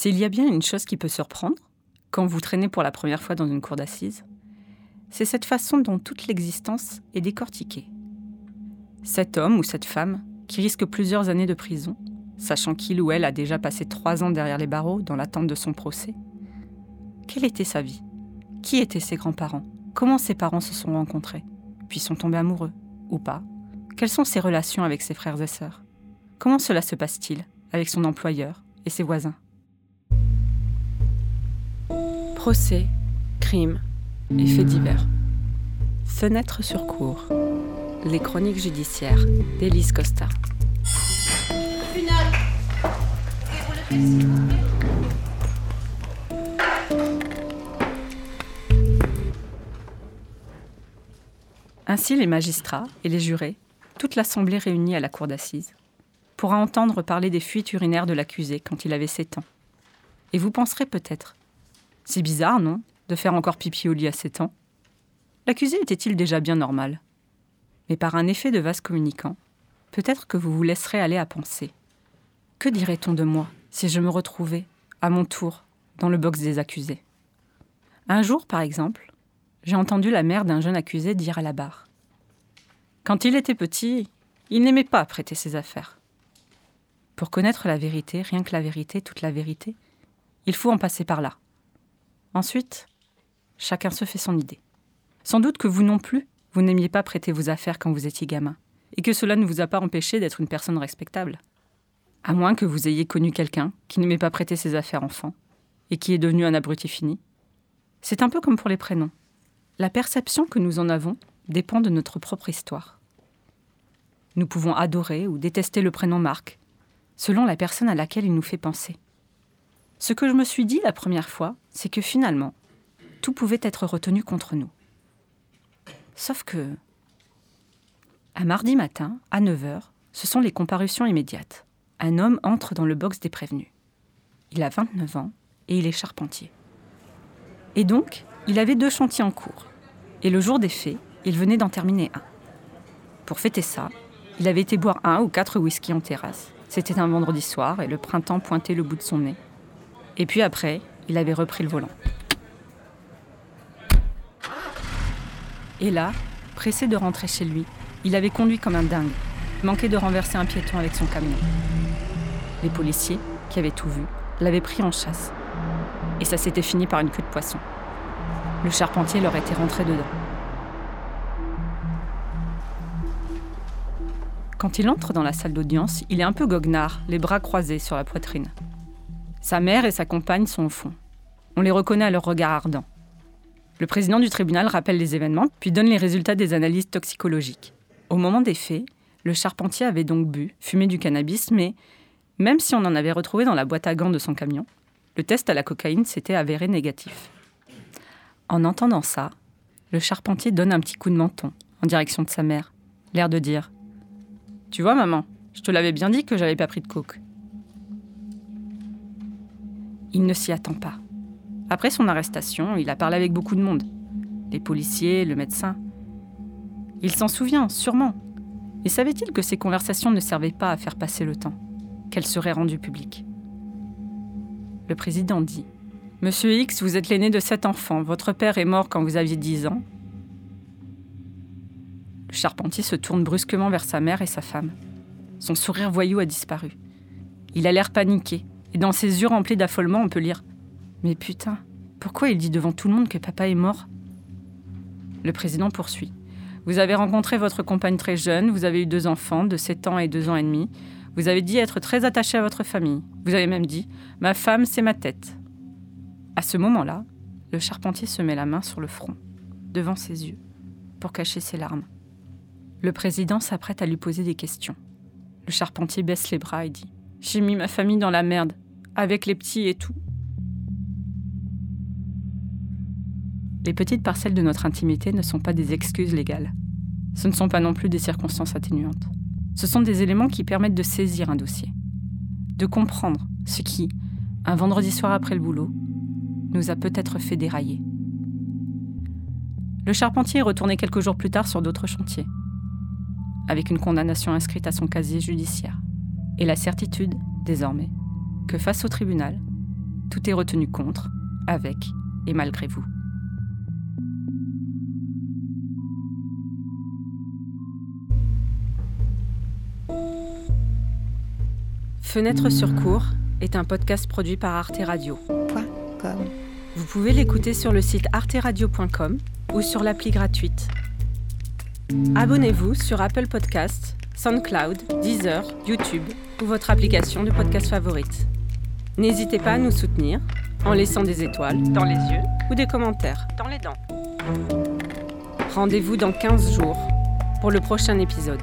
S'il y a bien une chose qui peut surprendre, quand vous traînez pour la première fois dans une cour d'assises, c'est cette façon dont toute l'existence est décortiquée. Cet homme ou cette femme, qui risque plusieurs années de prison, sachant qu'il ou elle a déjà passé trois ans derrière les barreaux dans l'attente de son procès, quelle était sa vie? Qui étaient ses grands-parents? Comment ses parents se sont rencontrés? Puis sont tombés amoureux Ou pas? Quelles sont ses relations avec ses frères et sœurs? Comment cela se passe-t-il avec son employeur et ses voisins? Procès, crimes et faits divers. Fenêtre sur cour. Les chroniques judiciaires d'Élise Costa. Ainsi, les magistrats et les jurés, toute l'assemblée réunie à la cour d'assises, pourra entendre parler des fuites urinaires de l'accusé quand il avait 7 ans. Et vous penserez peut-être C'est bizarre, non, de faire encore pipi au lit à 7 ans? L'accusé était-il déjà bien normal? Mais par un effet de vase communicant, peut-être que vous vous laisserez aller à penser. Que dirait-on de moi si je me retrouvais, à mon tour, dans le box des accusés? Un jour, par exemple, j'ai entendu la mère d'un jeune accusé dire à la barre Quand il était petit, il n'aimait pas prêter ses affaires. Pour connaître la vérité, rien que la vérité, toute la vérité, il faut en passer par là. Ensuite, chacun se fait son idée. Sans doute que vous non plus, vous n'aimiez pas prêter vos affaires quand vous étiez gamin, et que cela ne vous a pas empêché d'être une personne respectable. À moins que vous ayez connu quelqu'un qui n'aimait pas prêter ses affaires enfants, et qui est devenu un abruti fini. C'est un peu comme pour les prénoms. La perception que nous en avons dépend de notre propre histoire. Nous pouvons adorer ou détester le prénom Marc, selon la personne à laquelle il nous fait penser. Ce que je me suis dit la première fois, c'est que finalement, tout pouvait être retenu contre nous. Sauf que, un mardi matin, à 9h, ce sont les comparutions immédiates. Un homme entre dans le box des prévenus. Il a 29 ans et il est charpentier. Et donc, il avait deux chantiers en cours. Et le jour des faits, il venait d'en terminer un. Pour fêter ça, il avait été boire un ou quatre whisky en terrasse. C'était un vendredi soir et le printemps pointait le bout de son nez. Et puis après, il avait repris le volant. Et là, pressé de rentrer chez lui, il avait conduit comme un dingue, manqué de renverser un piéton avec son camion. Les policiers, qui avaient tout vu, l'avaient pris en chasse. Et ça s'était fini par une queue de poisson. Le charpentier leur était rentré dedans. Quand il entre dans la salle d'audience, il est un peu goguenard, les bras croisés sur la poitrine. Sa mère et sa compagne sont au fond. On les reconnaît à leur regard ardent. Le président du tribunal rappelle les événements, puis donne les résultats des analyses toxicologiques. Au moment des faits, le charpentier avait donc bu, fumé du cannabis, mais même si on en avait retrouvé dans la boîte à gants de son camion, le test à la cocaïne s'était avéré négatif. En entendant ça, le charpentier donne un petit coup de menton en direction de sa mère, l'air de dire Tu vois, maman, je te l'avais bien dit que j'avais pas pris de coke. Il ne s'y attend pas. Après son arrestation, il a parlé avec beaucoup de monde. Les policiers, le médecin. Il s'en souvient, sûrement. Et savait-il que ces conversations ne servaient pas à faire passer le temps, qu'elles seraient rendues publiques? Le président dit Monsieur X, vous êtes l'aîné de sept enfants. Votre père est mort quand vous aviez dix ans. Le charpentier se tourne brusquement vers sa mère et sa femme. Son sourire voyou a disparu. Il a l'air paniqué, et dans ses yeux remplis d'affolement, on peut lire mais putain, pourquoi il dit devant tout le monde que papa est mort? Le président poursuit. Vous avez rencontré votre compagne très jeune, vous avez eu deux enfants de 7 ans et 2 ans et demi. Vous avez dit être très attaché à votre famille. Vous avez même dit Ma femme, c'est ma tête. À ce moment-là, le charpentier se met la main sur le front, devant ses yeux, pour cacher ses larmes. Le président s'apprête à lui poser des questions. Le charpentier baisse les bras et dit J'ai mis ma famille dans la merde, avec les petits et tout. Les petites parcelles de notre intimité ne sont pas des excuses légales. Ce ne sont pas non plus des circonstances atténuantes. Ce sont des éléments qui permettent de saisir un dossier, de comprendre ce qui, un vendredi soir après le boulot, nous a peut-être fait dérailler. Le charpentier est retourné quelques jours plus tard sur d'autres chantiers, avec une condamnation inscrite à son casier judiciaire, et la certitude, désormais, que face au tribunal, tout est retenu contre, avec et malgré vous. Fenêtre sur cours est un podcast produit par Arte Radio. Vous pouvez l'écouter sur le site arteradio.com ou sur l'appli gratuite. Abonnez-vous sur Apple Podcasts, SoundCloud, Deezer, YouTube ou votre application de podcast favorite. N'hésitez pas à nous soutenir en laissant des étoiles dans les yeux ou des commentaires dans les dents. Rendez-vous dans 15 jours pour le prochain épisode.